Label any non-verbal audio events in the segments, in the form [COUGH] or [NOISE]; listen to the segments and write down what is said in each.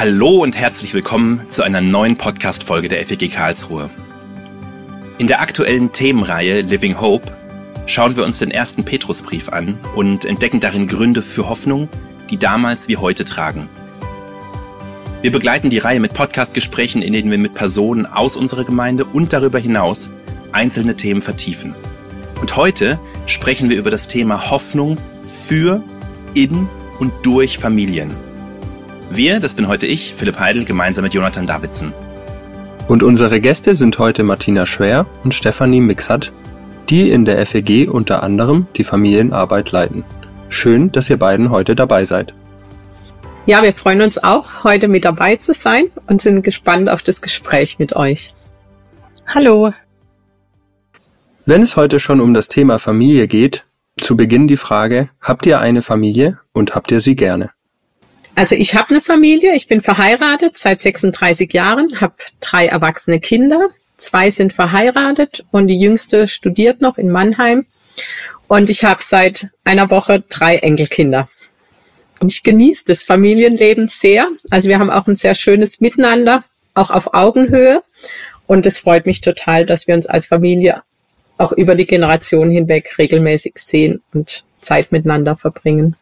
Hallo und herzlich willkommen zu einer neuen Podcast-Folge der FEG Karlsruhe. In der aktuellen Themenreihe Living Hope schauen wir uns den ersten Petrusbrief an und entdecken darin Gründe für Hoffnung, die damals wie heute tragen. Wir begleiten die Reihe mit Podcast-Gesprächen, in denen wir mit Personen aus unserer Gemeinde und darüber hinaus einzelne Themen vertiefen. Und heute sprechen wir über das Thema Hoffnung für, in und durch Familien. Wir, das bin heute ich, Philipp Heidel, gemeinsam mit Jonathan Davidson. Und unsere Gäste sind heute Martina Schwer und Stefanie Mixat, die in der FEG unter anderem die Familienarbeit leiten. Schön, dass ihr beiden heute dabei seid. Ja, wir freuen uns auch, heute mit dabei zu sein und sind gespannt auf das Gespräch mit euch. Hallo. Wenn es heute schon um das Thema Familie geht, zu Beginn die Frage, habt ihr eine Familie und habt ihr sie gerne? Also ich habe eine Familie, ich bin verheiratet seit 36 Jahren, habe drei erwachsene Kinder, zwei sind verheiratet und die jüngste studiert noch in Mannheim und ich habe seit einer Woche drei Enkelkinder. Ich genieße das Familienleben sehr. Also wir haben auch ein sehr schönes Miteinander, auch auf Augenhöhe. Und es freut mich total, dass wir uns als Familie auch über die Generation hinweg regelmäßig sehen und Zeit miteinander verbringen.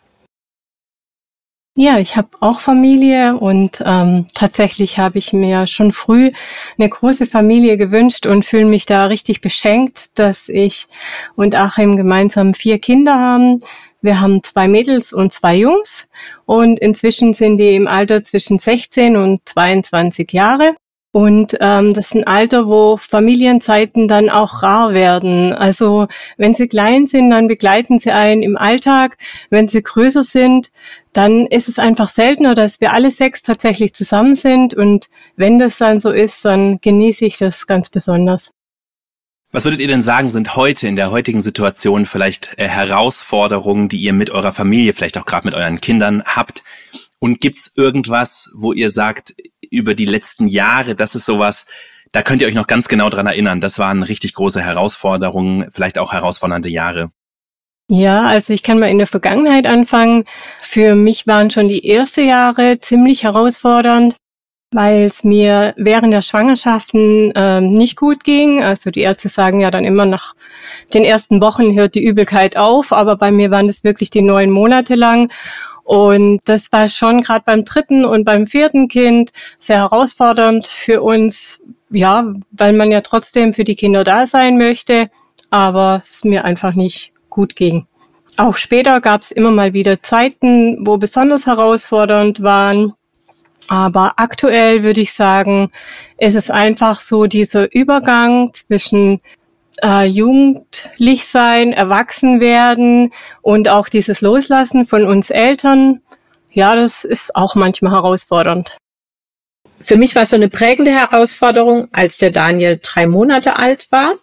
Ja, ich habe auch Familie und ähm, tatsächlich habe ich mir schon früh eine große Familie gewünscht und fühle mich da richtig beschenkt, dass ich und Achim gemeinsam vier Kinder haben. Wir haben zwei Mädels und zwei Jungs und inzwischen sind die im Alter zwischen 16 und 22 Jahre. Und ähm, das ist ein Alter, wo Familienzeiten dann auch rar werden. Also wenn sie klein sind, dann begleiten sie einen im Alltag. Wenn sie größer sind, dann ist es einfach seltener, dass wir alle sechs tatsächlich zusammen sind. Und wenn das dann so ist, dann genieße ich das ganz besonders. Was würdet ihr denn sagen, sind heute in der heutigen Situation vielleicht äh, Herausforderungen, die ihr mit eurer Familie, vielleicht auch gerade mit euren Kindern habt? Und gibt's irgendwas, wo ihr sagt, über die letzten Jahre, das ist sowas, da könnt ihr euch noch ganz genau dran erinnern. Das waren richtig große Herausforderungen, vielleicht auch herausfordernde Jahre. Ja, also ich kann mal in der Vergangenheit anfangen. Für mich waren schon die ersten Jahre ziemlich herausfordernd, weil es mir während der Schwangerschaften ähm, nicht gut ging. Also die Ärzte sagen ja dann immer nach den ersten Wochen hört die Übelkeit auf, aber bei mir waren das wirklich die neun Monate lang. Und das war schon gerade beim dritten und beim vierten Kind sehr herausfordernd für uns, ja, weil man ja trotzdem für die Kinder da sein möchte, aber es mir einfach nicht gut ging. Auch später gab es immer mal wieder Zeiten, wo besonders herausfordernd waren. Aber aktuell würde ich sagen, ist es einfach so dieser Übergang zwischen äh, jugendlich sein, erwachsen werden und auch dieses Loslassen von uns Eltern. Ja, das ist auch manchmal herausfordernd. Für mich war es so eine prägende Herausforderung, als der Daniel drei Monate alt war.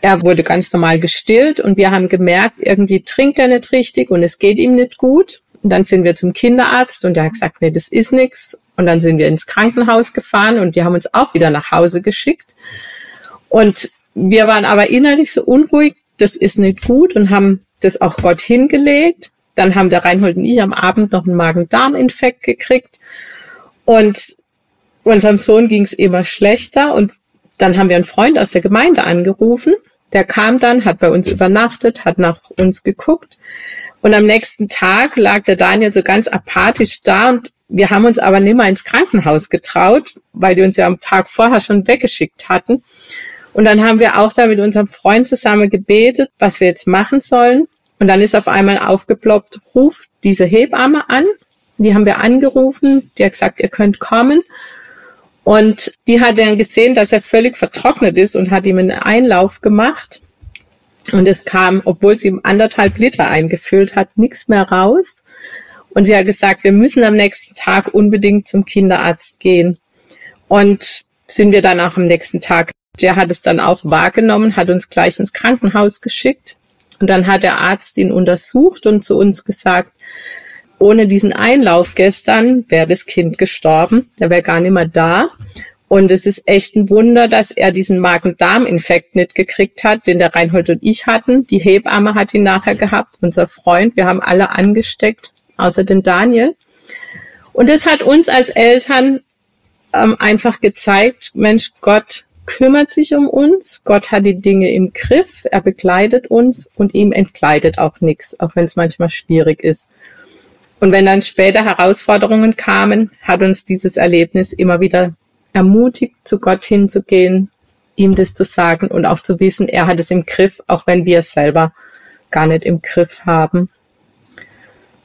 Er wurde ganz normal gestillt und wir haben gemerkt, irgendwie trinkt er nicht richtig und es geht ihm nicht gut. Und dann sind wir zum Kinderarzt und der hat gesagt, nee, das ist nix. Und dann sind wir ins Krankenhaus gefahren und die haben uns auch wieder nach Hause geschickt. Und wir waren aber innerlich so unruhig, das ist nicht gut und haben das auch Gott hingelegt. Dann haben der Reinhold und ich am Abend noch einen Magen-Darm-Infekt gekriegt. Und unserem Sohn ging es immer schlechter. Und dann haben wir einen Freund aus der Gemeinde angerufen der kam dann, hat bei uns übernachtet, hat nach uns geguckt. Und am nächsten Tag lag der Daniel so ganz apathisch da und wir haben uns aber nimmer ins Krankenhaus getraut, weil die uns ja am Tag vorher schon weggeschickt hatten. Und dann haben wir auch da mit unserem Freund zusammen gebetet, was wir jetzt machen sollen. Und dann ist auf einmal aufgeploppt, ruft diese Hebamme an. Die haben wir angerufen, die hat gesagt, ihr könnt kommen. Und die hat dann gesehen, dass er völlig vertrocknet ist und hat ihm einen Einlauf gemacht. Und es kam, obwohl sie ihm anderthalb Liter eingefüllt hat, nichts mehr raus. Und sie hat gesagt, wir müssen am nächsten Tag unbedingt zum Kinderarzt gehen. Und sind wir dann auch am nächsten Tag. Der hat es dann auch wahrgenommen, hat uns gleich ins Krankenhaus geschickt. Und dann hat der Arzt ihn untersucht und zu uns gesagt, ohne diesen Einlauf gestern wäre das Kind gestorben. Der wäre gar nicht mehr da. Und es ist echt ein Wunder, dass er diesen Magen-Darm-Infekt nicht gekriegt hat, den der Reinhold und ich hatten. Die Hebamme hat ihn nachher gehabt, unser Freund. Wir haben alle angesteckt, außer den Daniel. Und das hat uns als Eltern ähm, einfach gezeigt, Mensch, Gott kümmert sich um uns, Gott hat die Dinge im Griff, er begleitet uns und ihm entkleidet auch nichts, auch wenn es manchmal schwierig ist. Und wenn dann später Herausforderungen kamen, hat uns dieses Erlebnis immer wieder ermutigt, zu Gott hinzugehen, ihm das zu sagen und auch zu wissen, er hat es im Griff, auch wenn wir es selber gar nicht im Griff haben.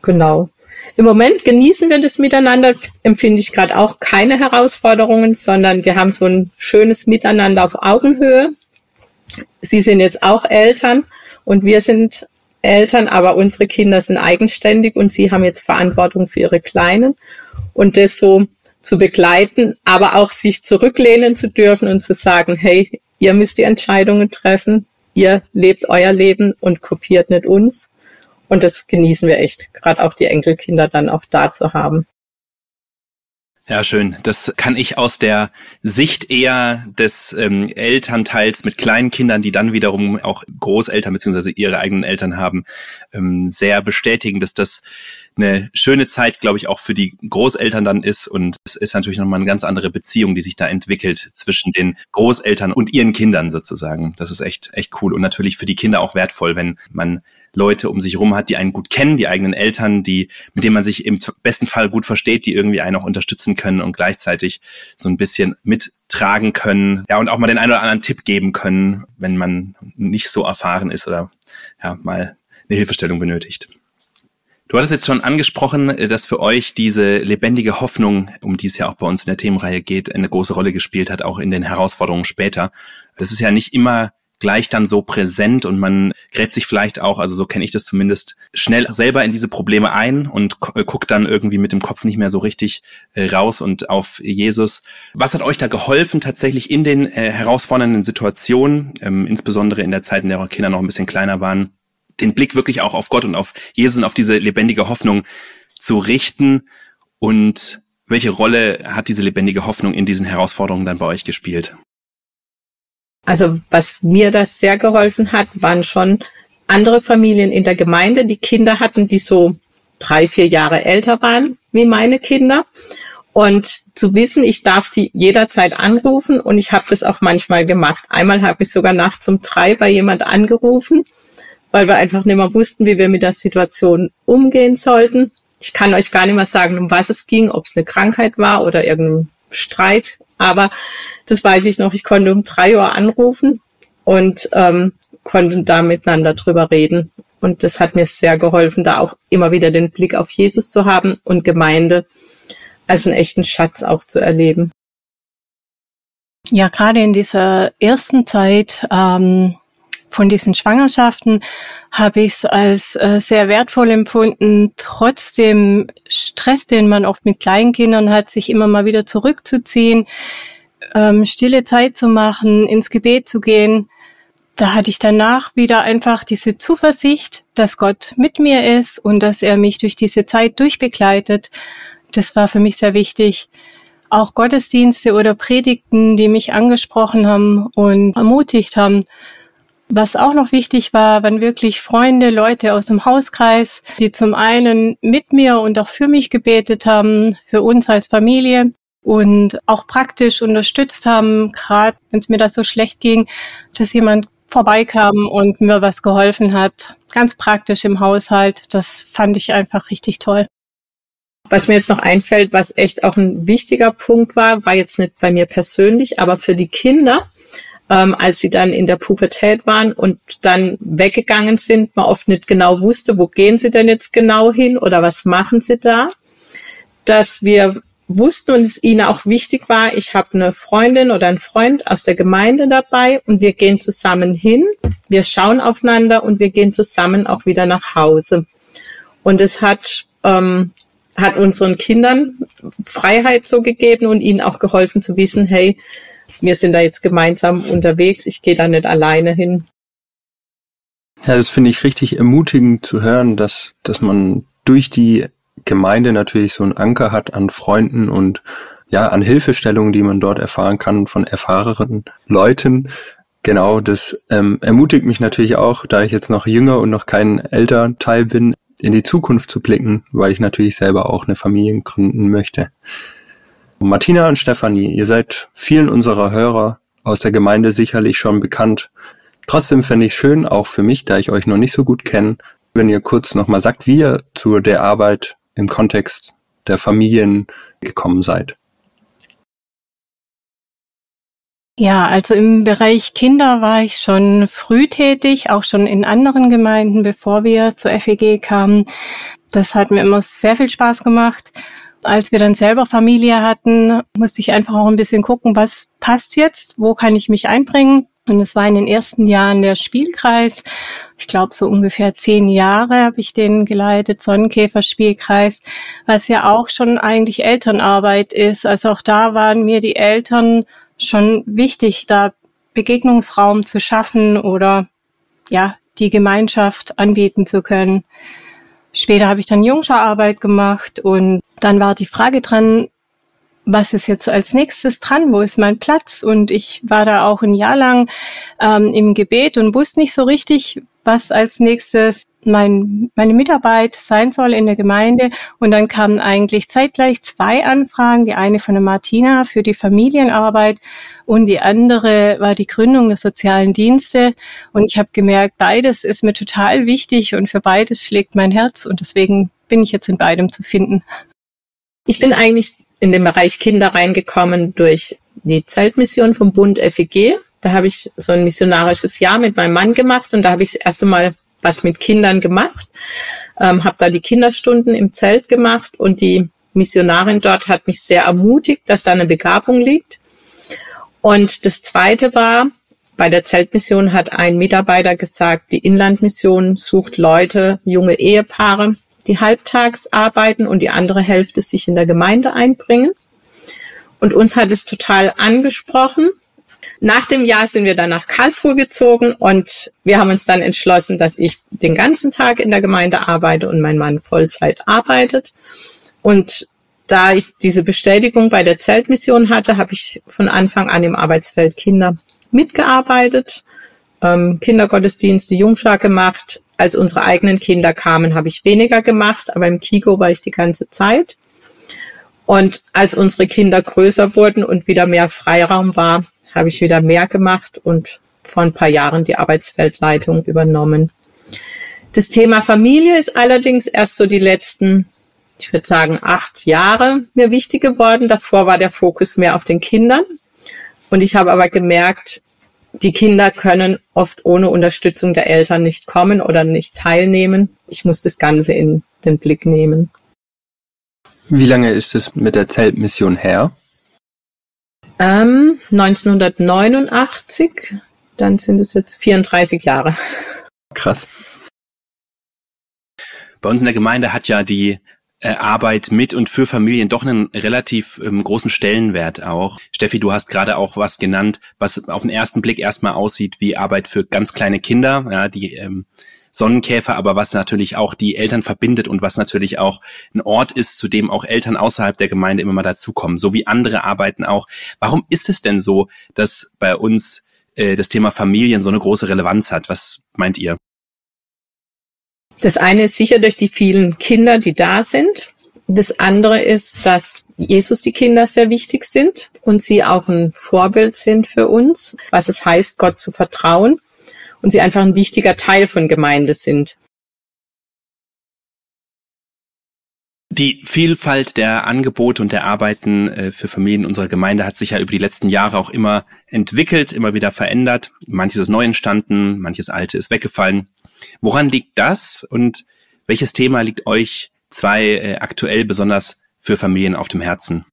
Genau. Im Moment genießen wir das miteinander, empfinde ich gerade auch keine Herausforderungen, sondern wir haben so ein schönes Miteinander auf Augenhöhe. Sie sind jetzt auch Eltern und wir sind Eltern, aber unsere Kinder sind eigenständig und sie haben jetzt Verantwortung für ihre Kleinen. Und das so zu begleiten, aber auch sich zurücklehnen zu dürfen und zu sagen, hey, ihr müsst die Entscheidungen treffen, ihr lebt euer Leben und kopiert nicht uns. Und das genießen wir echt, gerade auch die Enkelkinder dann auch da zu haben. Ja, schön. Das kann ich aus der Sicht eher des ähm, Elternteils mit kleinen Kindern, die dann wiederum auch Großeltern beziehungsweise ihre eigenen Eltern haben, ähm, sehr bestätigen, dass das eine schöne Zeit, glaube ich, auch für die Großeltern dann ist. Und es ist natürlich nochmal eine ganz andere Beziehung, die sich da entwickelt zwischen den Großeltern und ihren Kindern sozusagen. Das ist echt, echt cool. Und natürlich für die Kinder auch wertvoll, wenn man Leute um sich rum hat, die einen gut kennen, die eigenen Eltern, die, mit denen man sich im besten Fall gut versteht, die irgendwie einen auch unterstützen können und gleichzeitig so ein bisschen mittragen können. Ja, und auch mal den einen oder anderen Tipp geben können, wenn man nicht so erfahren ist oder ja, mal eine Hilfestellung benötigt. Du hattest jetzt schon angesprochen, äh, dass für euch diese lebendige Hoffnung, um die es ja auch bei uns in der Themenreihe geht, eine große Rolle gespielt hat, auch in den Herausforderungen später. Das ist ja nicht immer gleich dann so präsent und man gräbt sich vielleicht auch, also so kenne ich das zumindest, schnell selber in diese Probleme ein und äh, guckt dann irgendwie mit dem Kopf nicht mehr so richtig äh, raus und auf Jesus. Was hat euch da geholfen tatsächlich in den herausfordernden Situationen, ähm, insbesondere in der Zeit, in der eure Kinder noch ein bisschen kleiner waren, den Blick wirklich auch auf Gott und auf Jesus und auf diese lebendige Hoffnung zu richten und welche Rolle hat diese lebendige Hoffnung in diesen Herausforderungen dann bei euch gespielt? Also was mir das sehr geholfen hat, waren schon andere Familien in der Gemeinde, die Kinder hatten, die so drei, vier Jahre älter waren wie meine Kinder. Und zu wissen, ich darf die jederzeit anrufen und ich habe das auch manchmal gemacht. Einmal habe ich sogar nachts um drei bei jemand angerufen weil wir einfach nicht mehr wussten, wie wir mit der Situation umgehen sollten. Ich kann euch gar nicht mehr sagen, um was es ging, ob es eine Krankheit war oder irgendein Streit, aber das weiß ich noch. Ich konnte um drei Uhr anrufen und ähm, konnte da miteinander drüber reden. Und das hat mir sehr geholfen, da auch immer wieder den Blick auf Jesus zu haben und Gemeinde als einen echten Schatz auch zu erleben. Ja, gerade in dieser ersten Zeit ähm, von diesen Schwangerschaften habe ich es als äh, sehr wertvoll empfunden, trotz dem Stress, den man oft mit Kleinkindern hat, sich immer mal wieder zurückzuziehen, ähm, stille Zeit zu machen, ins Gebet zu gehen. Da hatte ich danach wieder einfach diese Zuversicht, dass Gott mit mir ist und dass er mich durch diese Zeit durchbegleitet. Das war für mich sehr wichtig auch Gottesdienste oder Predigten, die mich angesprochen haben und ermutigt haben, was auch noch wichtig war, waren wirklich Freunde, Leute aus dem Hauskreis, die zum einen mit mir und auch für mich gebetet haben, für uns als Familie und auch praktisch unterstützt haben, gerade wenn es mir das so schlecht ging, dass jemand vorbeikam und mir was geholfen hat, ganz praktisch im Haushalt. Das fand ich einfach richtig toll. Was mir jetzt noch einfällt, was echt auch ein wichtiger Punkt war, war jetzt nicht bei mir persönlich, aber für die Kinder, ähm, als sie dann in der Pubertät waren und dann weggegangen sind, man oft nicht genau wusste, wo gehen sie denn jetzt genau hin oder was machen sie da, dass wir wussten und es ihnen auch wichtig war, ich habe eine Freundin oder einen Freund aus der Gemeinde dabei und wir gehen zusammen hin, wir schauen aufeinander und wir gehen zusammen auch wieder nach Hause. Und es hat, ähm, hat unseren Kindern Freiheit so gegeben und ihnen auch geholfen zu wissen, hey, wir sind da jetzt gemeinsam unterwegs, ich gehe da nicht alleine hin. Ja, das finde ich richtig ermutigend zu hören, dass, dass man durch die Gemeinde natürlich so einen Anker hat an Freunden und ja, an Hilfestellungen, die man dort erfahren kann von erfahrenen Leuten. Genau, das ähm, ermutigt mich natürlich auch, da ich jetzt noch jünger und noch kein Elternteil bin, in die Zukunft zu blicken, weil ich natürlich selber auch eine Familie gründen möchte. Martina und Stefanie, ihr seid vielen unserer Hörer aus der Gemeinde sicherlich schon bekannt. Trotzdem fände ich schön, auch für mich, da ich euch noch nicht so gut kenne, wenn ihr kurz nochmal sagt, wie ihr zu der Arbeit im Kontext der Familien gekommen seid. Ja, also im Bereich Kinder war ich schon früh tätig, auch schon in anderen Gemeinden, bevor wir zur FEG kamen. Das hat mir immer sehr viel Spaß gemacht. Als wir dann selber Familie hatten, musste ich einfach auch ein bisschen gucken, was passt jetzt, wo kann ich mich einbringen. Und es war in den ersten Jahren der Spielkreis. Ich glaube, so ungefähr zehn Jahre habe ich den geleitet, Sonnenkäfer-Spielkreis, was ja auch schon eigentlich Elternarbeit ist. Also auch da waren mir die Eltern schon wichtig, da Begegnungsraum zu schaffen oder ja, die Gemeinschaft anbieten zu können. Später habe ich dann Jungschararbeit gemacht und dann war die Frage dran, was ist jetzt als nächstes dran? Wo ist mein Platz? Und ich war da auch ein Jahr lang ähm, im Gebet und wusste nicht so richtig, was als nächstes mein, meine Mitarbeit sein soll in der Gemeinde. Und dann kamen eigentlich zeitgleich zwei Anfragen. Die eine von der Martina für die Familienarbeit und die andere war die Gründung der sozialen Dienste. Und ich habe gemerkt, beides ist mir total wichtig und für beides schlägt mein Herz. Und deswegen bin ich jetzt in beidem zu finden. Ich bin eigentlich in den Bereich Kinder reingekommen durch die Zeltmission vom Bund FEG. Da habe ich so ein missionarisches Jahr mit meinem Mann gemacht und da habe ich das erste Mal was mit Kindern gemacht, ähm, habe da die Kinderstunden im Zelt gemacht und die Missionarin dort hat mich sehr ermutigt, dass da eine Begabung liegt. Und das Zweite war, bei der Zeltmission hat ein Mitarbeiter gesagt, die Inlandmission sucht Leute, junge Ehepaare, die halbtags arbeiten und die andere Hälfte sich in der Gemeinde einbringen. Und uns hat es total angesprochen. Nach dem Jahr sind wir dann nach Karlsruhe gezogen und wir haben uns dann entschlossen, dass ich den ganzen Tag in der Gemeinde arbeite und mein Mann Vollzeit arbeitet. Und da ich diese Bestätigung bei der Zeltmission hatte, habe ich von Anfang an im Arbeitsfeld Kinder mitgearbeitet, ähm, Kindergottesdienste, Jungschar gemacht. Als unsere eigenen Kinder kamen, habe ich weniger gemacht, aber im Kiko war ich die ganze Zeit. Und als unsere Kinder größer wurden und wieder mehr Freiraum war, habe ich wieder mehr gemacht und vor ein paar Jahren die Arbeitsfeldleitung übernommen. Das Thema Familie ist allerdings erst so die letzten, ich würde sagen, acht Jahre mir wichtig geworden. Davor war der Fokus mehr auf den Kindern. Und ich habe aber gemerkt, die Kinder können oft ohne Unterstützung der Eltern nicht kommen oder nicht teilnehmen. Ich muss das Ganze in den Blick nehmen. Wie lange ist es mit der Zeltmission her? Ähm, 1989, dann sind es jetzt 34 Jahre. Krass. Bei uns in der Gemeinde hat ja die äh, Arbeit mit und für Familien doch einen relativ ähm, großen Stellenwert auch. Steffi, du hast gerade auch was genannt, was auf den ersten Blick erstmal aussieht wie Arbeit für ganz kleine Kinder, ja, die ähm, Sonnenkäfer, aber was natürlich auch die Eltern verbindet und was natürlich auch ein Ort ist, zu dem auch Eltern außerhalb der Gemeinde immer mal dazukommen, so wie andere Arbeiten auch. Warum ist es denn so, dass bei uns äh, das Thema Familien so eine große Relevanz hat? Was meint ihr? Das eine ist sicher durch die vielen Kinder, die da sind. Das andere ist, dass Jesus die Kinder sehr wichtig sind und sie auch ein Vorbild sind für uns, was es heißt, Gott zu vertrauen und sie einfach ein wichtiger Teil von Gemeinde sind. Die Vielfalt der Angebote und der Arbeiten äh, für Familien unserer Gemeinde hat sich ja über die letzten Jahre auch immer entwickelt, immer wieder verändert. Manches ist neu entstanden, manches alte ist weggefallen. Woran liegt das und welches Thema liegt euch zwei äh, aktuell besonders für Familien auf dem Herzen?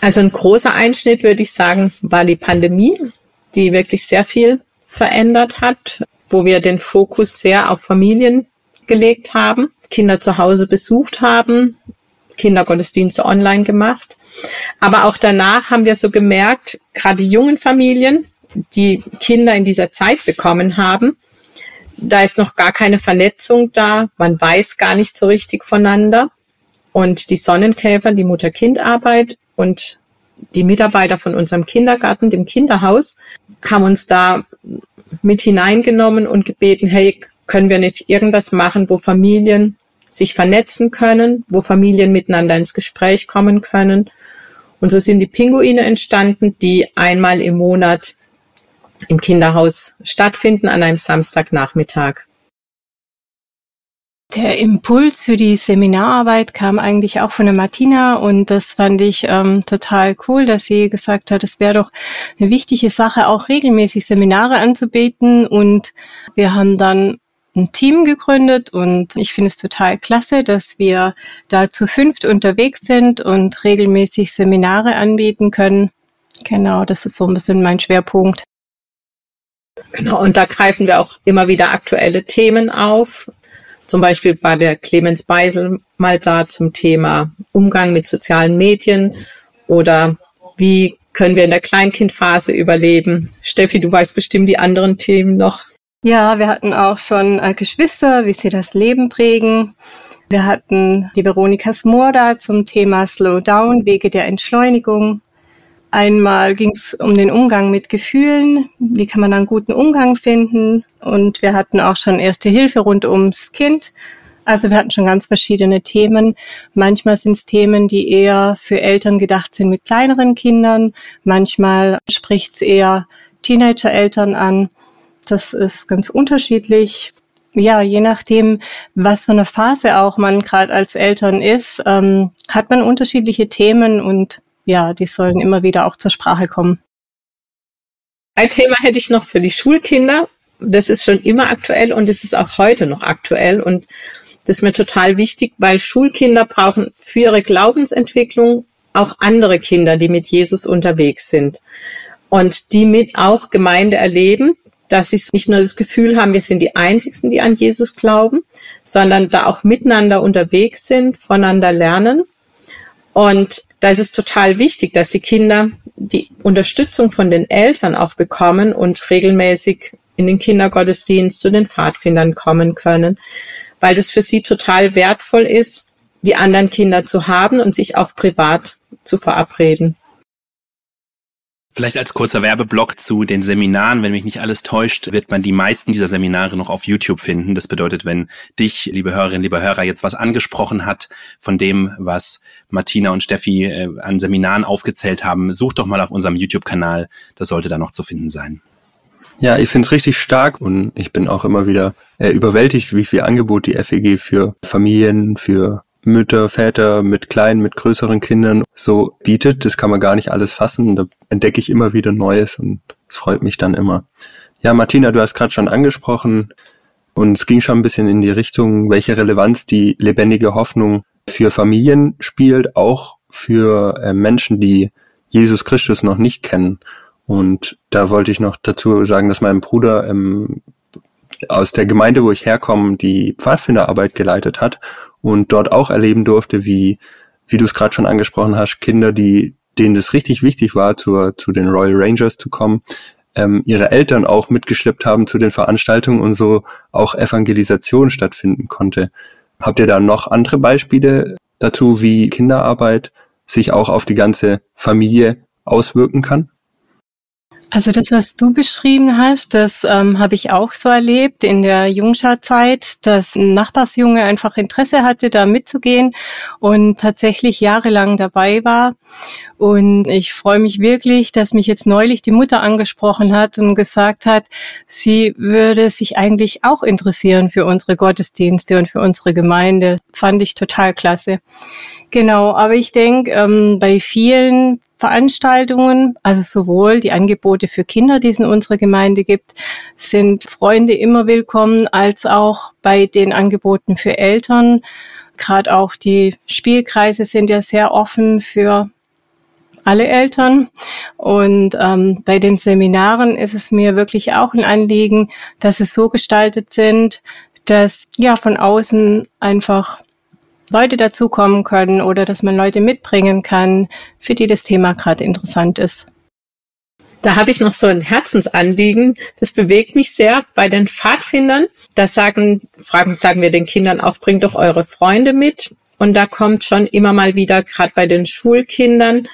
Also ein großer Einschnitt, würde ich sagen, war die Pandemie die wirklich sehr viel verändert hat, wo wir den Fokus sehr auf Familien gelegt haben, Kinder zu Hause besucht haben, Kindergottesdienste online gemacht. Aber auch danach haben wir so gemerkt, gerade die jungen Familien, die Kinder in dieser Zeit bekommen haben, da ist noch gar keine Vernetzung da, man weiß gar nicht so richtig voneinander. Und die Sonnenkäfer, die Mutter-Kind-Arbeit und die Mitarbeiter von unserem Kindergarten, dem Kinderhaus, haben uns da mit hineingenommen und gebeten, hey, können wir nicht irgendwas machen, wo Familien sich vernetzen können, wo Familien miteinander ins Gespräch kommen können. Und so sind die Pinguine entstanden, die einmal im Monat im Kinderhaus stattfinden an einem Samstagnachmittag. Der Impuls für die Seminararbeit kam eigentlich auch von der Martina und das fand ich ähm, total cool, dass sie gesagt hat, es wäre doch eine wichtige Sache, auch regelmäßig Seminare anzubieten und wir haben dann ein Team gegründet und ich finde es total klasse, dass wir da zu fünft unterwegs sind und regelmäßig Seminare anbieten können. Genau, das ist so ein bisschen mein Schwerpunkt. Genau, und da greifen wir auch immer wieder aktuelle Themen auf. Zum Beispiel war der Clemens Beisel mal da zum Thema Umgang mit sozialen Medien oder wie können wir in der Kleinkindphase überleben. Steffi, du weißt bestimmt die anderen Themen noch. Ja, wir hatten auch schon äh, Geschwister, wie sie das Leben prägen. Wir hatten die Veronika Smorda zum Thema Slow Down, Wege der Entschleunigung. Einmal ging es um den Umgang mit Gefühlen, wie kann man einen guten Umgang finden. Und wir hatten auch schon erste Hilfe rund ums Kind. Also wir hatten schon ganz verschiedene Themen. Manchmal sind es Themen, die eher für Eltern gedacht sind mit kleineren Kindern. Manchmal spricht es eher Teenager-Eltern an. Das ist ganz unterschiedlich. Ja, je nachdem, was für eine Phase auch man gerade als Eltern ist, ähm, hat man unterschiedliche Themen und ja, die sollen immer wieder auch zur Sprache kommen. Ein Thema hätte ich noch für die Schulkinder. Das ist schon immer aktuell und es ist auch heute noch aktuell und das ist mir total wichtig, weil Schulkinder brauchen für ihre Glaubensentwicklung auch andere Kinder, die mit Jesus unterwegs sind und die mit auch Gemeinde erleben, dass sie nicht nur das Gefühl haben, wir sind die Einzigen, die an Jesus glauben, sondern da auch miteinander unterwegs sind, voneinander lernen und da ist es total wichtig, dass die Kinder die Unterstützung von den Eltern auch bekommen und regelmäßig in den Kindergottesdienst zu den Pfadfindern kommen können, weil das für sie total wertvoll ist, die anderen Kinder zu haben und sich auch privat zu verabreden. Vielleicht als kurzer Werbeblock zu den Seminaren. Wenn mich nicht alles täuscht, wird man die meisten dieser Seminare noch auf YouTube finden. Das bedeutet, wenn dich, liebe Hörerinnen, liebe Hörer, jetzt was angesprochen hat von dem, was Martina und Steffi äh, an Seminaren aufgezählt haben, such doch mal auf unserem YouTube-Kanal. Das sollte da noch zu finden sein. Ja, ich finde es richtig stark und ich bin auch immer wieder äh, überwältigt, wie viel Angebot die FEG für Familien, für Mütter, Väter mit kleinen, mit größeren Kindern so bietet. Das kann man gar nicht alles fassen. Da entdecke ich immer wieder Neues und es freut mich dann immer. Ja, Martina, du hast gerade schon angesprochen und es ging schon ein bisschen in die Richtung, welche Relevanz die lebendige Hoffnung für Familien spielt, auch für äh, Menschen, die Jesus Christus noch nicht kennen. Und da wollte ich noch dazu sagen, dass mein Bruder ähm, aus der Gemeinde, wo ich herkomme, die Pfadfinderarbeit geleitet hat und dort auch erleben durfte, wie, wie du es gerade schon angesprochen hast, Kinder, die, denen das richtig wichtig war, zur, zu den Royal Rangers zu kommen, ähm, ihre Eltern auch mitgeschleppt haben zu den Veranstaltungen und so auch Evangelisation stattfinden konnte. Habt ihr da noch andere Beispiele dazu, wie Kinderarbeit sich auch auf die ganze Familie auswirken kann? Also das, was du beschrieben hast, das ähm, habe ich auch so erlebt in der Jungscharzeit, dass ein Nachbarsjunge einfach Interesse hatte, da mitzugehen und tatsächlich jahrelang dabei war. Und ich freue mich wirklich, dass mich jetzt neulich die Mutter angesprochen hat und gesagt hat, sie würde sich eigentlich auch interessieren für unsere Gottesdienste und für unsere Gemeinde. Fand ich total klasse. Genau, aber ich denke, ähm, bei vielen Veranstaltungen, also sowohl die Angebote für Kinder, die es in unserer Gemeinde gibt, sind Freunde immer willkommen, als auch bei den Angeboten für Eltern. Gerade auch die Spielkreise sind ja sehr offen für alle Eltern. Und ähm, bei den Seminaren ist es mir wirklich auch ein Anliegen, dass es so gestaltet sind, dass ja von außen einfach Leute dazukommen können oder dass man Leute mitbringen kann, für die das Thema gerade interessant ist. Da habe ich noch so ein Herzensanliegen. Das bewegt mich sehr bei den Pfadfindern. Da sagen, fragen, sagen wir den Kindern auch, bringt doch eure Freunde mit. Und da kommt schon immer mal wieder, gerade bei den Schulkindern,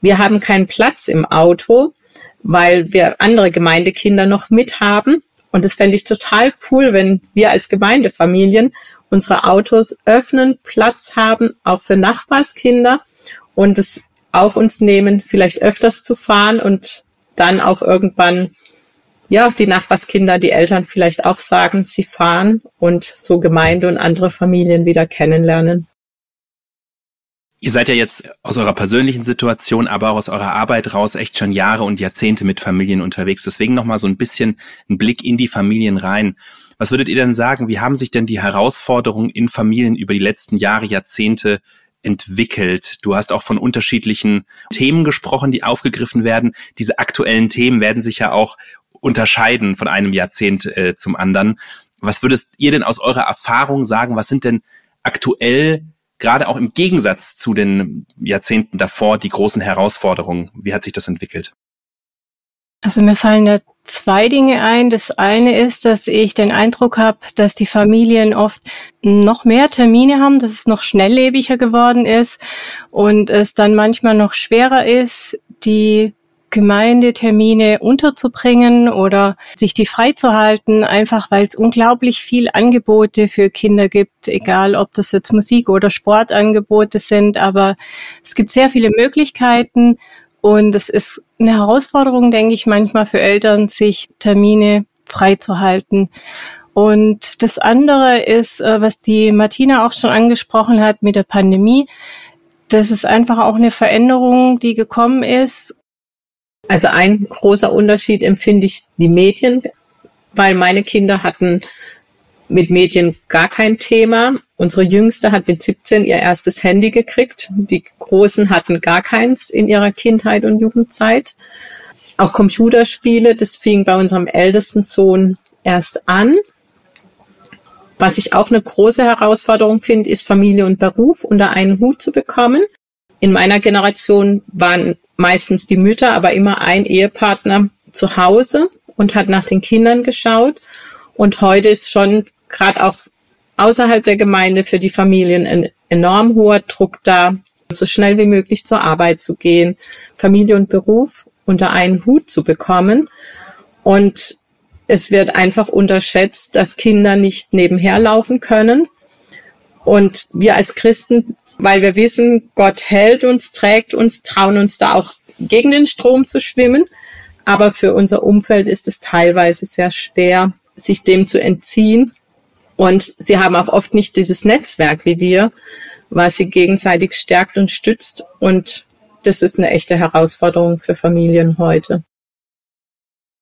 wir haben keinen Platz im Auto, weil wir andere Gemeindekinder noch mit haben. Und das fände ich total cool, wenn wir als Gemeindefamilien unsere Autos öffnen, Platz haben, auch für Nachbarskinder und es auf uns nehmen, vielleicht öfters zu fahren und dann auch irgendwann ja, die Nachbarskinder, die Eltern vielleicht auch sagen, sie fahren und so Gemeinde und andere Familien wieder kennenlernen. Ihr seid ja jetzt aus eurer persönlichen Situation, aber auch aus eurer Arbeit raus echt schon Jahre und Jahrzehnte mit Familien unterwegs. Deswegen nochmal so ein bisschen ein Blick in die Familien rein. Was würdet ihr denn sagen? Wie haben sich denn die Herausforderungen in Familien über die letzten Jahre, Jahrzehnte entwickelt? Du hast auch von unterschiedlichen Themen gesprochen, die aufgegriffen werden. Diese aktuellen Themen werden sich ja auch unterscheiden von einem Jahrzehnt äh, zum anderen. Was würdest ihr denn aus eurer Erfahrung sagen? Was sind denn aktuell, gerade auch im Gegensatz zu den Jahrzehnten davor, die großen Herausforderungen? Wie hat sich das entwickelt? Also mir fallen da zwei Dinge ein. Das eine ist, dass ich den Eindruck habe, dass die Familien oft noch mehr Termine haben, dass es noch schnelllebiger geworden ist und es dann manchmal noch schwerer ist, die Gemeindetermine unterzubringen oder sich die freizuhalten, einfach weil es unglaublich viel Angebote für Kinder gibt, egal ob das jetzt Musik- oder Sportangebote sind, aber es gibt sehr viele Möglichkeiten und es ist eine Herausforderung, denke ich, manchmal für Eltern, sich Termine freizuhalten. Und das andere ist, äh, was die Martina auch schon angesprochen hat mit der Pandemie. Das ist einfach auch eine Veränderung, die gekommen ist also ein großer Unterschied empfinde ich die Medien, weil meine Kinder hatten mit Medien gar kein Thema. Unsere Jüngste hat mit 17 ihr erstes Handy gekriegt. Die Großen hatten gar keins in ihrer Kindheit und Jugendzeit. Auch Computerspiele, das fing bei unserem ältesten Sohn erst an. Was ich auch eine große Herausforderung finde, ist Familie und Beruf unter einen Hut zu bekommen. In meiner Generation waren meistens die Mütter, aber immer ein Ehepartner zu Hause und hat nach den Kindern geschaut. Und heute ist schon gerade auch außerhalb der Gemeinde für die Familien ein enorm hoher Druck da, so schnell wie möglich zur Arbeit zu gehen, Familie und Beruf unter einen Hut zu bekommen. Und es wird einfach unterschätzt, dass Kinder nicht nebenher laufen können. Und wir als Christen weil wir wissen, Gott hält uns, trägt uns, trauen uns da auch gegen den Strom zu schwimmen. Aber für unser Umfeld ist es teilweise sehr schwer, sich dem zu entziehen. Und sie haben auch oft nicht dieses Netzwerk wie wir, was sie gegenseitig stärkt und stützt. Und das ist eine echte Herausforderung für Familien heute.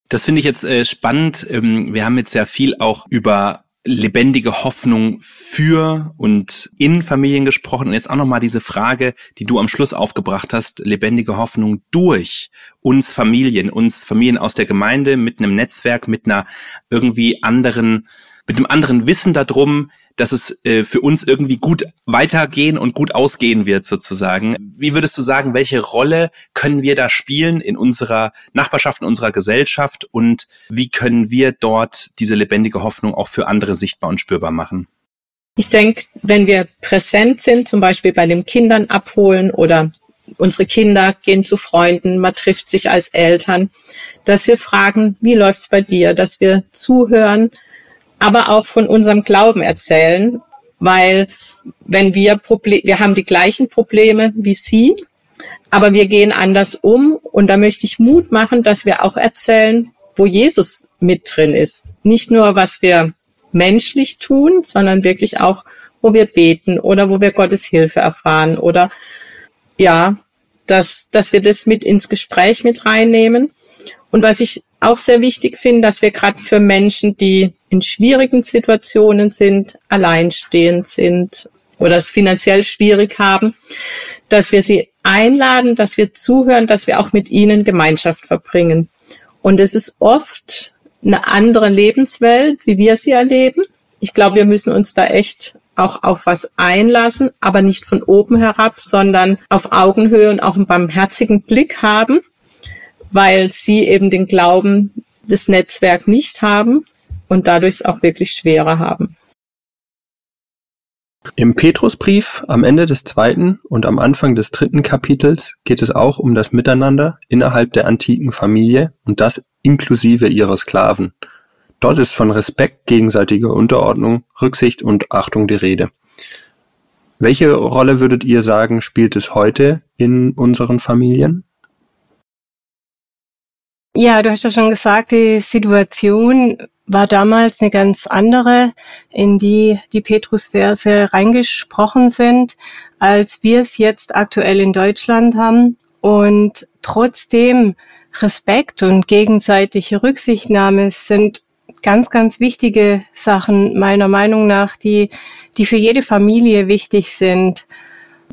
Das finde ich jetzt äh, spannend. Ähm, wir haben jetzt sehr viel auch über lebendige Hoffnung für und in Familien gesprochen. Und jetzt auch nochmal diese Frage, die du am Schluss aufgebracht hast, lebendige Hoffnung durch uns Familien, uns Familien aus der Gemeinde mit einem Netzwerk, mit einer irgendwie anderen, mit einem anderen Wissen darum, dass es äh, für uns irgendwie gut weitergehen und gut ausgehen wird sozusagen. Wie würdest du sagen, welche Rolle können wir da spielen in unserer Nachbarschaft, in unserer Gesellschaft und wie können wir dort diese lebendige Hoffnung auch für andere sichtbar und spürbar machen? Ich denke, wenn wir präsent sind, zum Beispiel bei den Kindern abholen oder unsere Kinder gehen zu Freunden, man trifft sich als Eltern, dass wir fragen, wie läuft's bei dir, dass wir zuhören, aber auch von unserem Glauben erzählen, weil wenn wir Problem, wir haben die gleichen Probleme wie Sie, aber wir gehen anders um und da möchte ich Mut machen, dass wir auch erzählen, wo Jesus mit drin ist. Nicht nur, was wir menschlich tun, sondern wirklich auch, wo wir beten oder wo wir Gottes Hilfe erfahren oder ja, dass, dass wir das mit ins Gespräch mit reinnehmen. Und was ich auch sehr wichtig finde, dass wir gerade für Menschen, die in schwierigen Situationen sind, alleinstehend sind oder es finanziell schwierig haben, dass wir sie einladen, dass wir zuhören, dass wir auch mit ihnen Gemeinschaft verbringen. Und es ist oft eine andere Lebenswelt, wie wir sie erleben. Ich glaube, wir müssen uns da echt auch auf was einlassen, aber nicht von oben herab, sondern auf Augenhöhe und auch einen barmherzigen Blick haben, weil sie eben den Glauben des Netzwerk nicht haben und dadurch es auch wirklich schwerer haben. Im Petrusbrief am Ende des zweiten und am Anfang des dritten Kapitels geht es auch um das Miteinander innerhalb der antiken Familie und das inklusive ihrer Sklaven. Dort ist von Respekt, gegenseitiger Unterordnung, Rücksicht und Achtung die Rede. Welche Rolle würdet ihr sagen, spielt es heute in unseren Familien? Ja, du hast ja schon gesagt, die Situation war damals eine ganz andere, in die die Petrusverse reingesprochen sind, als wir es jetzt aktuell in Deutschland haben. Und trotzdem Respekt und gegenseitige Rücksichtnahme sind ganz, ganz wichtige Sachen meiner Meinung nach, die, die für jede Familie wichtig sind.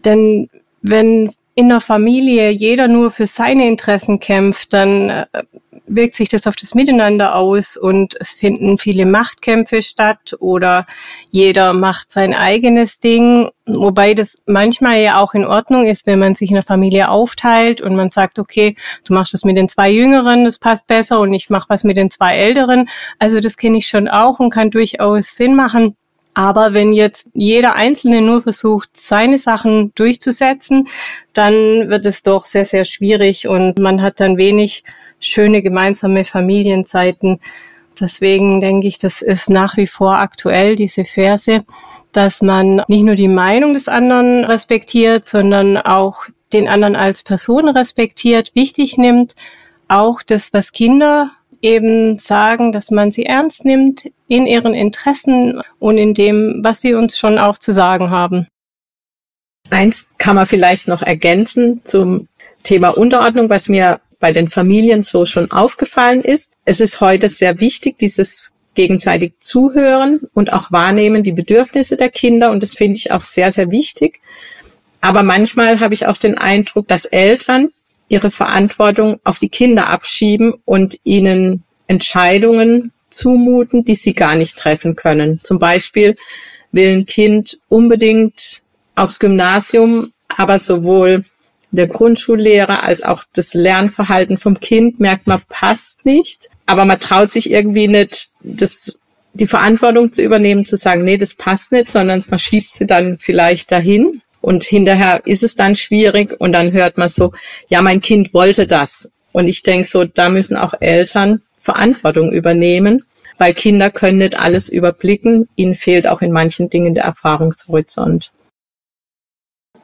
Denn wenn in der Familie jeder nur für seine Interessen kämpft, dann äh, wirkt sich das auf das Miteinander aus und es finden viele Machtkämpfe statt oder jeder macht sein eigenes Ding, wobei das manchmal ja auch in Ordnung ist, wenn man sich in der Familie aufteilt und man sagt, okay, du machst das mit den zwei Jüngeren, das passt besser und ich mache was mit den zwei Älteren. Also das kenne ich schon auch und kann durchaus Sinn machen. Aber wenn jetzt jeder Einzelne nur versucht, seine Sachen durchzusetzen, dann wird es doch sehr, sehr schwierig und man hat dann wenig schöne gemeinsame Familienzeiten. Deswegen denke ich, das ist nach wie vor aktuell, diese Verse, dass man nicht nur die Meinung des anderen respektiert, sondern auch den anderen als Person respektiert, wichtig nimmt, auch das, was Kinder eben sagen, dass man sie ernst nimmt in ihren Interessen und in dem, was sie uns schon auch zu sagen haben. Eins kann man vielleicht noch ergänzen zum Thema Unterordnung, was mir bei den Familien so schon aufgefallen ist. Es ist heute sehr wichtig, dieses gegenseitig zuhören und auch wahrnehmen die Bedürfnisse der Kinder. Und das finde ich auch sehr, sehr wichtig. Aber manchmal habe ich auch den Eindruck, dass Eltern ihre Verantwortung auf die Kinder abschieben und ihnen Entscheidungen zumuten, die sie gar nicht treffen können. Zum Beispiel will ein Kind unbedingt aufs Gymnasium, aber sowohl der Grundschullehrer als auch das Lernverhalten vom Kind merkt man passt nicht, aber man traut sich irgendwie nicht, das die Verantwortung zu übernehmen, zu sagen, nee, das passt nicht, sondern man schiebt sie dann vielleicht dahin und hinterher ist es dann schwierig und dann hört man so, ja, mein Kind wollte das. Und ich denke so, da müssen auch Eltern Verantwortung übernehmen, weil Kinder können nicht alles überblicken. Ihnen fehlt auch in manchen Dingen der Erfahrungshorizont.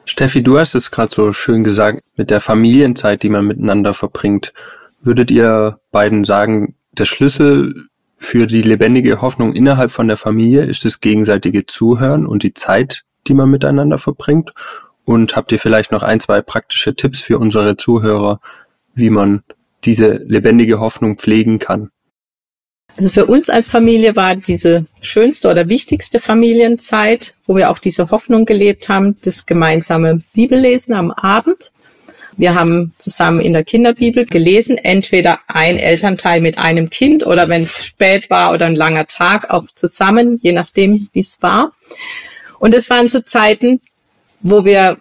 Steffi, du hast es gerade so schön gesagt, mit der Familienzeit, die man miteinander verbringt. Würdet ihr beiden sagen, der Schlüssel für die lebendige Hoffnung innerhalb von der Familie ist das gegenseitige Zuhören und die Zeit, die man miteinander verbringt? Und habt ihr vielleicht noch ein, zwei praktische Tipps für unsere Zuhörer, wie man diese lebendige Hoffnung pflegen kann? Also für uns als Familie war diese schönste oder wichtigste Familienzeit, wo wir auch diese Hoffnung gelebt haben, das gemeinsame Bibellesen am Abend. Wir haben zusammen in der Kinderbibel gelesen, entweder ein Elternteil mit einem Kind oder wenn es spät war oder ein langer Tag auch zusammen, je nachdem, wie es war. Und es waren so Zeiten, wo wir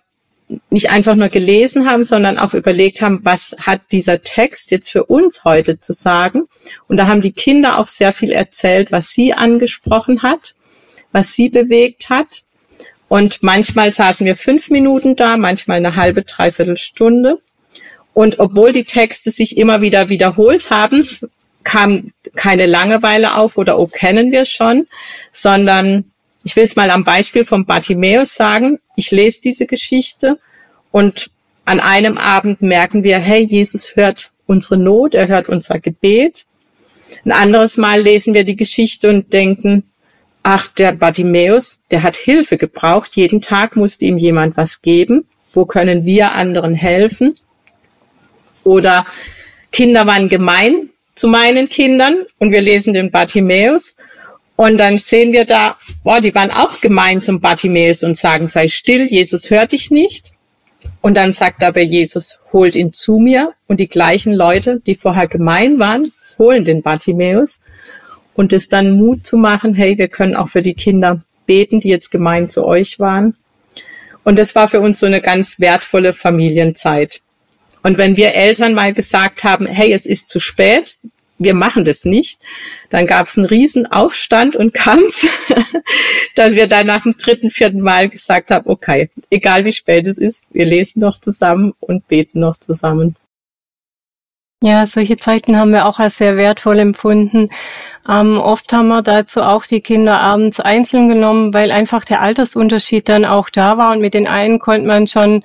nicht einfach nur gelesen haben, sondern auch überlegt haben, was hat dieser Text jetzt für uns heute zu sagen. Und da haben die Kinder auch sehr viel erzählt, was sie angesprochen hat, was sie bewegt hat. Und manchmal saßen wir fünf Minuten da, manchmal eine halbe, dreiviertel Stunde. Und obwohl die Texte sich immer wieder wiederholt haben, kam keine Langeweile auf oder oh, kennen wir schon, sondern ich will es mal am Beispiel von Bartimäus sagen. Ich lese diese Geschichte und an einem Abend merken wir, hey, Jesus hört unsere Not, er hört unser Gebet. Ein anderes Mal lesen wir die Geschichte und denken, ach, der Bartimäus, der hat Hilfe gebraucht. Jeden Tag musste ihm jemand was geben. Wo können wir anderen helfen? Oder Kinder waren gemein zu meinen Kindern und wir lesen den Bartimäus und dann sehen wir da, boah, die waren auch gemein zum Bartimäus und sagen, sei still, Jesus hört dich nicht. Und dann sagt aber Jesus, holt ihn zu mir. Und die gleichen Leute, die vorher gemein waren, holen den Bartimäus. Und es dann Mut zu machen, hey, wir können auch für die Kinder beten, die jetzt gemein zu euch waren. Und das war für uns so eine ganz wertvolle Familienzeit. Und wenn wir Eltern mal gesagt haben, hey, es ist zu spät, wir machen das nicht. Dann gab es einen riesen Aufstand und Kampf, [LAUGHS] dass wir dann nach dem dritten, vierten Mal gesagt haben, okay, egal wie spät es ist, wir lesen noch zusammen und beten noch zusammen. Ja, solche Zeiten haben wir auch als sehr wertvoll empfunden. Ähm, oft haben wir dazu auch die Kinder abends einzeln genommen, weil einfach der Altersunterschied dann auch da war und mit den einen konnte man schon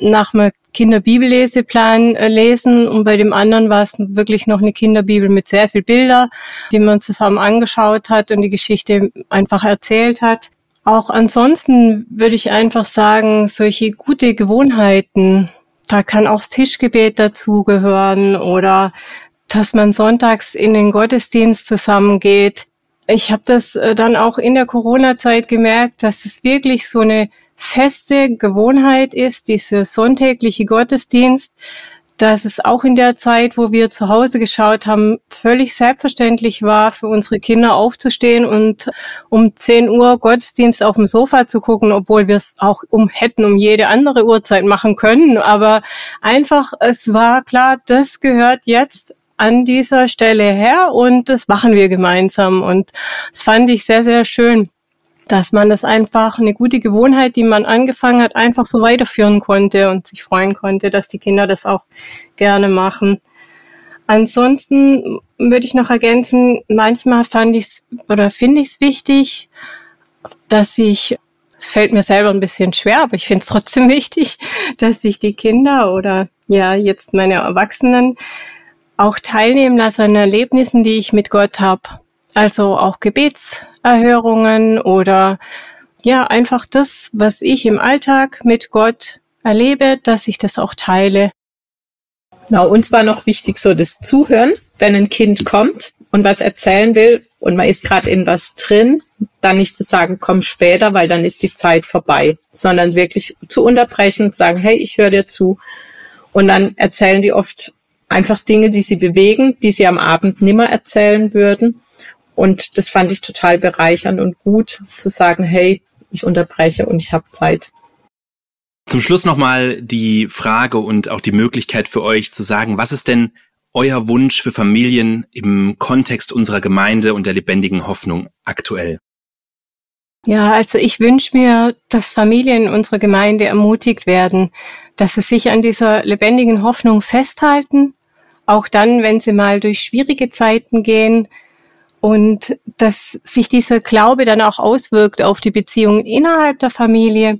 nach einem Kinderbibelleseplan äh, lesen und bei dem anderen war es wirklich noch eine Kinderbibel mit sehr viel Bilder, die man zusammen angeschaut hat und die Geschichte einfach erzählt hat. Auch ansonsten würde ich einfach sagen, solche gute Gewohnheiten, da kann auch das Tischgebet dazugehören oder dass man sonntags in den Gottesdienst zusammengeht. Ich habe das äh, dann auch in der Corona-Zeit gemerkt, dass es wirklich so eine feste Gewohnheit ist, dieser sonntägliche Gottesdienst, dass es auch in der Zeit, wo wir zu Hause geschaut haben, völlig selbstverständlich war, für unsere Kinder aufzustehen und um 10 Uhr Gottesdienst auf dem Sofa zu gucken, obwohl wir es auch um hätten um jede andere Uhrzeit machen können. Aber einfach, es war klar, das gehört jetzt an dieser Stelle her und das machen wir gemeinsam. Und das fand ich sehr, sehr schön dass man das einfach eine gute Gewohnheit, die man angefangen hat, einfach so weiterführen konnte und sich freuen konnte, dass die Kinder das auch gerne machen. Ansonsten würde ich noch ergänzen, manchmal fand ich es oder finde ich es wichtig, dass ich, es fällt mir selber ein bisschen schwer, aber ich finde es trotzdem [LAUGHS] wichtig, dass sich die Kinder oder ja jetzt meine Erwachsenen auch teilnehmen lassen an Erlebnissen, die ich mit Gott habe. Also auch Gebetserhörungen oder ja, einfach das, was ich im Alltag mit Gott erlebe, dass ich das auch teile. Genau, uns war noch wichtig so das Zuhören, wenn ein Kind kommt und was erzählen will und man ist gerade in was drin, dann nicht zu sagen, komm später, weil dann ist die Zeit vorbei, sondern wirklich zu unterbrechen, zu sagen, hey, ich höre dir zu. Und dann erzählen die oft einfach Dinge, die sie bewegen, die sie am Abend nimmer erzählen würden. Und das fand ich total bereichernd und gut zu sagen, hey, ich unterbreche und ich habe Zeit. Zum Schluss nochmal die Frage und auch die Möglichkeit für euch zu sagen, was ist denn euer Wunsch für Familien im Kontext unserer Gemeinde und der lebendigen Hoffnung aktuell? Ja, also ich wünsche mir, dass Familien in unserer Gemeinde ermutigt werden, dass sie sich an dieser lebendigen Hoffnung festhalten, auch dann, wenn sie mal durch schwierige Zeiten gehen, und dass sich dieser Glaube dann auch auswirkt auf die Beziehungen innerhalb der Familie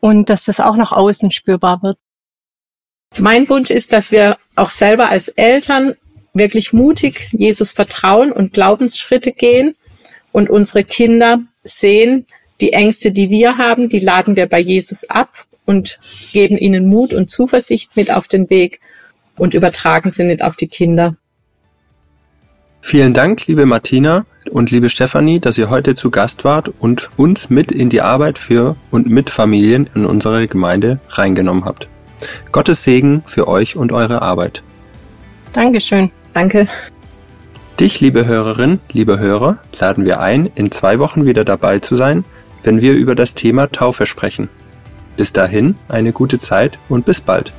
und dass das auch nach außen spürbar wird. Mein Wunsch ist, dass wir auch selber als Eltern wirklich mutig Jesus vertrauen und Glaubensschritte gehen und unsere Kinder sehen, die Ängste, die wir haben, die laden wir bei Jesus ab und geben ihnen Mut und Zuversicht mit auf den Weg und übertragen sie nicht auf die Kinder. Vielen Dank, liebe Martina und liebe Stefanie, dass ihr heute zu Gast wart und uns mit in die Arbeit für und mit Familien in unsere Gemeinde reingenommen habt. Gottes Segen für euch und eure Arbeit. Dankeschön. Danke. Dich, liebe Hörerin, liebe Hörer, laden wir ein, in zwei Wochen wieder dabei zu sein, wenn wir über das Thema Taufe sprechen. Bis dahin eine gute Zeit und bis bald.